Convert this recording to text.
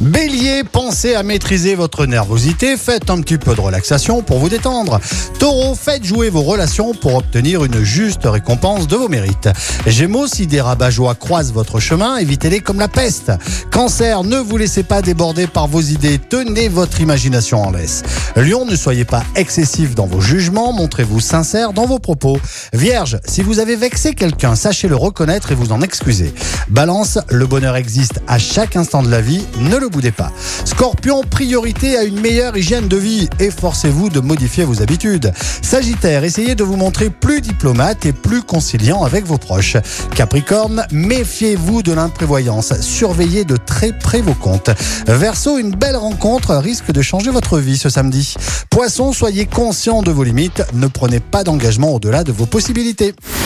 Bélier, pensez à maîtriser votre nervosité, faites un petit peu de relaxation pour vous détendre. Taureau, faites jouer vos relations pour obtenir une juste récompense de vos mérites. Gémeaux, si des rabat croisent votre chemin, évitez-les comme la peste. Cancer, ne vous laissez pas déborder par vos idées, tenez votre imagination en laisse. Lion, ne soyez pas excessif dans vos jugements, montrez-vous sincère dans vos propos. Vierge, si vous avez vexé quelqu'un, sachez le reconnaître et vous en excuser. Balance, le bonheur existe à chaque instant de la vie, boudez pas. Scorpion, priorité à une meilleure hygiène de vie. Efforcez-vous de modifier vos habitudes. Sagittaire, essayez de vous montrer plus diplomate et plus conciliant avec vos proches. Capricorne, méfiez-vous de l'imprévoyance. Surveillez de très près vos comptes. Verseau, une belle rencontre risque de changer votre vie ce samedi. Poisson, soyez conscient de vos limites. Ne prenez pas d'engagement au-delà de vos possibilités.